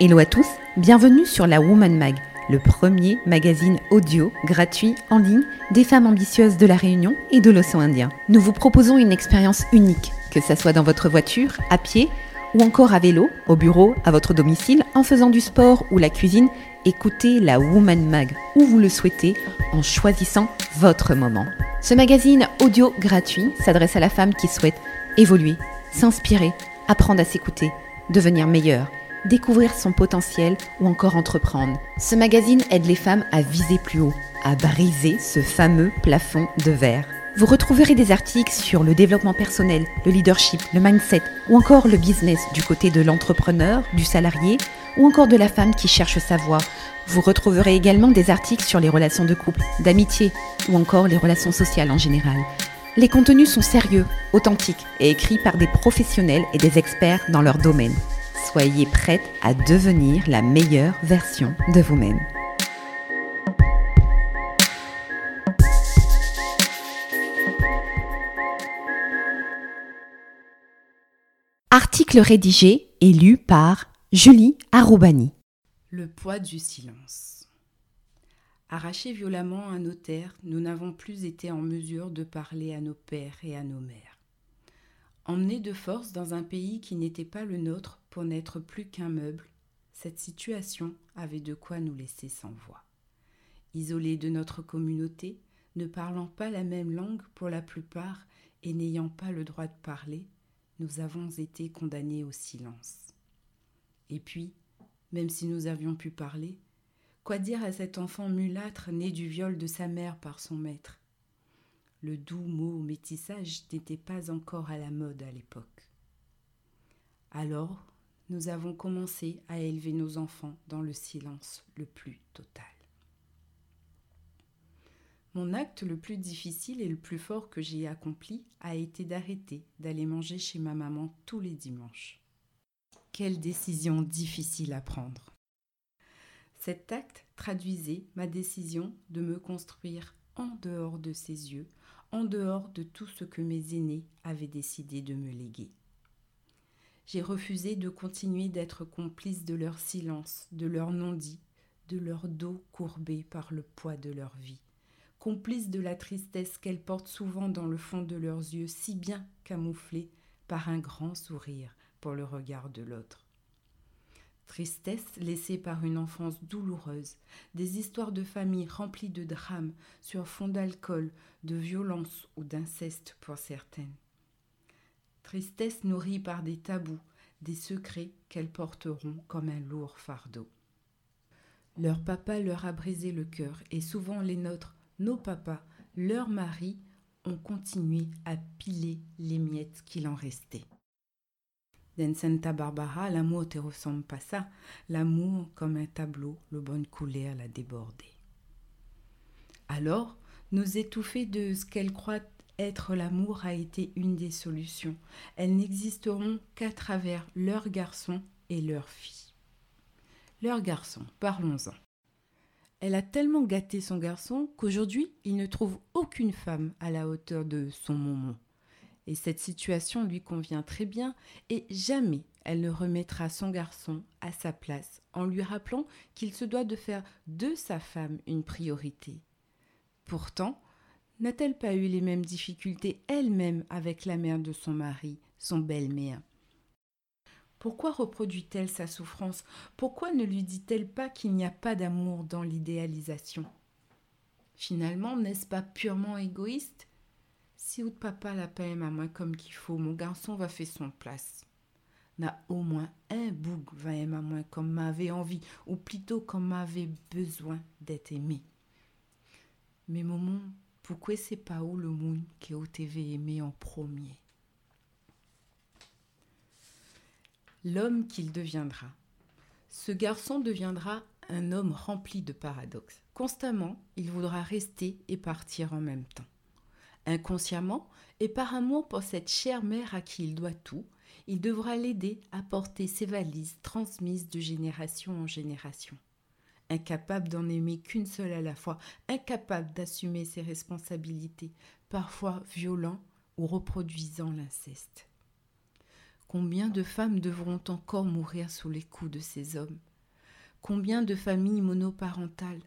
Hello à tous, bienvenue sur la Woman Mag, le premier magazine audio gratuit en ligne des femmes ambitieuses de la Réunion et de l'océan Indien. Nous vous proposons une expérience unique, que ce soit dans votre voiture, à pied ou encore à vélo, au bureau, à votre domicile, en faisant du sport ou la cuisine. Écoutez la Woman Mag où vous le souhaitez en choisissant votre moment. Ce magazine audio gratuit s'adresse à la femme qui souhaite évoluer, s'inspirer, apprendre à s'écouter, devenir meilleure découvrir son potentiel ou encore entreprendre. Ce magazine aide les femmes à viser plus haut, à briser ce fameux plafond de verre. Vous retrouverez des articles sur le développement personnel, le leadership, le mindset ou encore le business du côté de l'entrepreneur, du salarié ou encore de la femme qui cherche sa voie. Vous retrouverez également des articles sur les relations de couple, d'amitié ou encore les relations sociales en général. Les contenus sont sérieux, authentiques et écrits par des professionnels et des experts dans leur domaine. Soyez prête à devenir la meilleure version de vous-même. Article rédigé et lu par Julie Aroubani. Le poids du silence. Arrachés violemment à un notaire, nous n'avons plus été en mesure de parler à nos pères et à nos mères. Emmenés de force dans un pays qui n'était pas le nôtre n'être plus qu'un meuble, cette situation avait de quoi nous laisser sans voix. Isolés de notre communauté, ne parlant pas la même langue pour la plupart et n'ayant pas le droit de parler, nous avons été condamnés au silence. Et puis, même si nous avions pu parler, quoi dire à cet enfant mulâtre né du viol de sa mère par son maître? Le doux mot métissage n'était pas encore à la mode à l'époque. Alors, nous avons commencé à élever nos enfants dans le silence le plus total. Mon acte le plus difficile et le plus fort que j'ai accompli a été d'arrêter d'aller manger chez ma maman tous les dimanches. Quelle décision difficile à prendre. Cet acte traduisait ma décision de me construire en dehors de ses yeux en dehors de tout ce que mes aînés avaient décidé de me léguer. J'ai refusé de continuer d'être complice de leur silence, de leur non-dit, de leur dos courbé par le poids de leur vie, complice de la tristesse qu'elles portent souvent dans le fond de leurs yeux, si bien camouflés par un grand sourire pour le regard de l'autre. Tristesse laissée par une enfance douloureuse, des histoires de famille remplies de drames sur fond d'alcool, de violence ou d'inceste pour certaines. Tristesse nourrie par des tabous, des secrets qu'elles porteront comme un lourd fardeau. Leur papa leur a brisé le cœur et souvent les nôtres, nos papas, leurs maris, ont continué à piler les miettes qu'il en restait. Dans Santa Barbara, l'amour te ressemble pas ça. L'amour, comme un tableau, le bon couleur l'a débordé. Alors, nous étouffer de ce qu'elle croit être l'amour a été une des solutions. Elles n'existeront qu'à travers leurs garçons et leurs filles. Leurs garçons, parlons-en. Elle a tellement gâté son garçon qu'aujourd'hui, il ne trouve aucune femme à la hauteur de son moment et cette situation lui convient très bien, et jamais elle ne remettra son garçon à sa place en lui rappelant qu'il se doit de faire de sa femme une priorité. Pourtant, n'a-t-elle pas eu les mêmes difficultés elle-même avec la mère de son mari, son belle-mère? Pourquoi reproduit-elle sa souffrance? Pourquoi ne lui dit-elle pas qu'il n'y a pas d'amour dans l'idéalisation? Finalement, n'est-ce pas purement égoïste? Si ou papa la paix à moi comme qu'il faut, mon garçon va faire son place. N'a au moins un boug va aimer à moi comme m'avait envie, ou plutôt comme m'avait besoin d'être aimé. Mais maman, pourquoi c'est pas où le monde qui au TV aimé en premier? L'homme qu'il deviendra. Ce garçon deviendra un homme rempli de paradoxes. Constamment, il voudra rester et partir en même temps. Inconsciemment, et par amour pour cette chère mère à qui il doit tout, il devra l'aider à porter ses valises transmises de génération en génération. Incapable d'en aimer qu'une seule à la fois, incapable d'assumer ses responsabilités, parfois violent ou reproduisant l'inceste. Combien de femmes devront encore mourir sous les coups de ces hommes? Combien de familles monoparentales?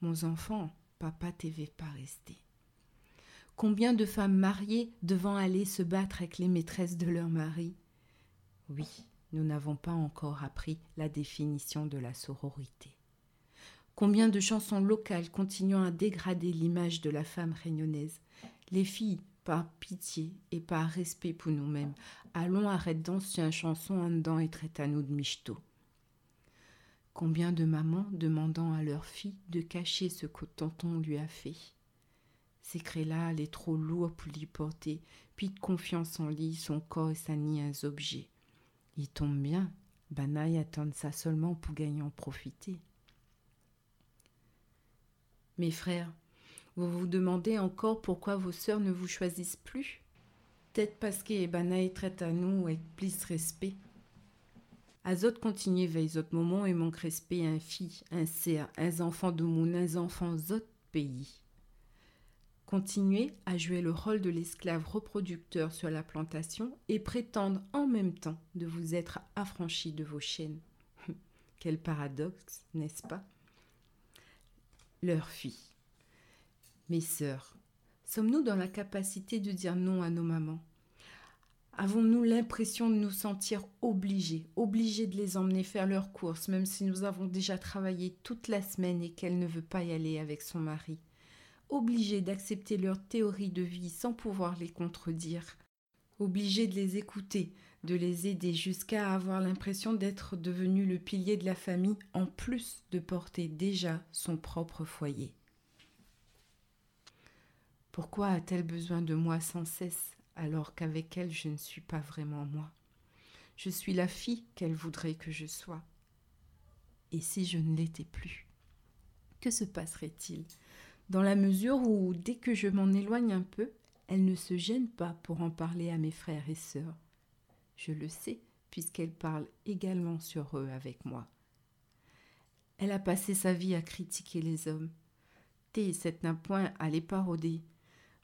Mon enfant, papa TV pas resté. Combien de femmes mariées devant aller se battre avec les maîtresses de leur mari? Oui, nous n'avons pas encore appris la définition de la sororité. Combien de chansons locales continuant à dégrader l'image de la femme réunionnaise? Les filles, par pitié et par respect pour nous-mêmes, allons arrêter d'anciennes chansons en dedans et à nous de michto. Combien de mamans demandant à leur fille de cacher ce que tonton lui a fait? Ces crés-là, elle trop lourd pour l'y porter, puis de confiance en lui, son corps et sa nid un objet. Il tombe bien, Banaï attend ça seulement pour gagner en profiter. Mes frères, vous vous demandez encore pourquoi vos sœurs ne vous choisissent plus? Peut-être parce que Banaï traite à nous avec plus respect. Azot continue veille moments et manque respect un fille, un cerf, un enfant de mon, un enfant autres pays. Continuez à jouer le rôle de l'esclave reproducteur sur la plantation et prétendre en même temps de vous être affranchi de vos chaînes. Quel paradoxe, n'est-ce pas? Leur fille. Mes sœurs, sommes-nous dans la capacité de dire non à nos mamans? Avons-nous l'impression de nous sentir obligés, obligés de les emmener faire leurs courses, même si nous avons déjà travaillé toute la semaine et qu'elle ne veut pas y aller avec son mari? Obligés d'accepter leurs théories de vie sans pouvoir les contredire. Obligés de les écouter, de les aider jusqu'à avoir l'impression d'être devenu le pilier de la famille en plus de porter déjà son propre foyer. Pourquoi a-t-elle besoin de moi sans cesse alors qu'avec elle je ne suis pas vraiment moi? Je suis la fille qu'elle voudrait que je sois. Et si je ne l'étais plus Que se passerait-il? Dans la mesure où, dès que je m'en éloigne un peu, elle ne se gêne pas pour en parler à mes frères et sœurs. Je le sais, puisqu'elle parle également sur eux avec moi. Elle a passé sa vie à critiquer les hommes. T'es cette d'un point à les parodier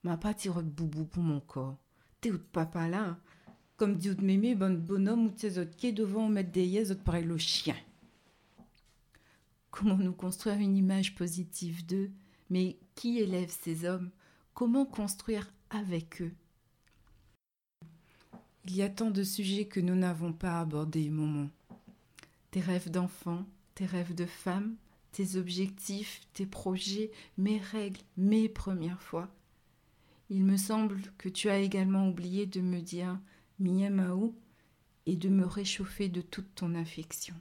m'a pas tiré de boubou pour mon corps. T'es ou de papa là hein. Comme dit de mémé, bon bonhomme ou tes autres qui devant mettre des yeux, autres pareil le chien. Comment nous construire une image positive d'eux? Mais qui élève ces hommes? Comment construire avec eux? Il y a tant de sujets que nous n'avons pas abordés, Momon. Tes rêves d'enfant, tes rêves de femme, tes objectifs, tes projets, mes règles, mes premières fois. Il me semble que tu as également oublié de me dire Miamaou et de me réchauffer de toute ton affection.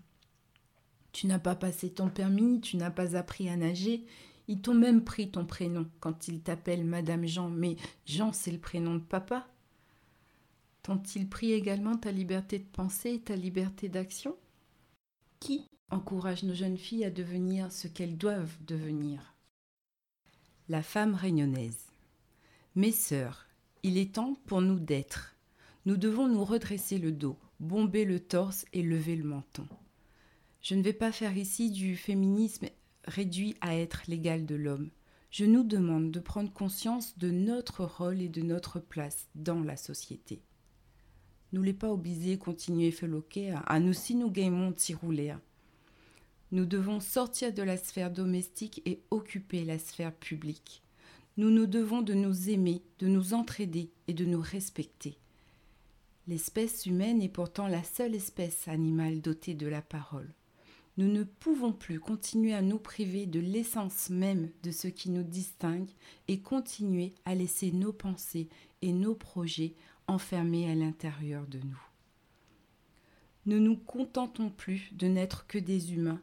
Tu n'as pas passé ton permis, tu n'as pas appris à nager, ils t'ont même pris ton prénom quand ils t'appellent Madame Jean, mais Jean c'est le prénom de papa. T'ont-ils pris également ta liberté de penser et ta liberté d'action? Qui encourage nos jeunes filles à devenir ce qu'elles doivent devenir? La femme réunionnaise. Mes sœurs, il est temps pour nous d'être. Nous devons nous redresser le dos, bomber le torse et lever le menton. Je ne vais pas faire ici du féminisme réduit à être l'égal de l'homme. Je nous demande de prendre conscience de notre rôle et de notre place dans la société. Nous les pas obligés continuer à à nous si nous gagnons rouler. Nous devons sortir de la sphère domestique et occuper la sphère publique nous nous devons de nous aimer, de nous entraider et de nous respecter. L'espèce humaine est pourtant la seule espèce animale dotée de la parole. Nous ne pouvons plus continuer à nous priver de l'essence même de ce qui nous distingue et continuer à laisser nos pensées et nos projets enfermés à l'intérieur de nous. Ne nous contentons plus de n'être que des humains.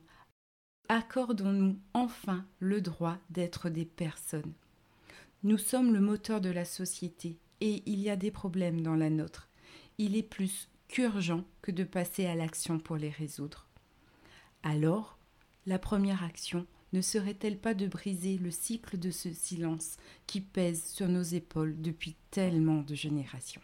Accordons-nous enfin le droit d'être des personnes. Nous sommes le moteur de la société et il y a des problèmes dans la nôtre. Il est plus qu'urgent que de passer à l'action pour les résoudre. Alors, la première action ne serait-elle pas de briser le cycle de ce silence qui pèse sur nos épaules depuis tellement de générations?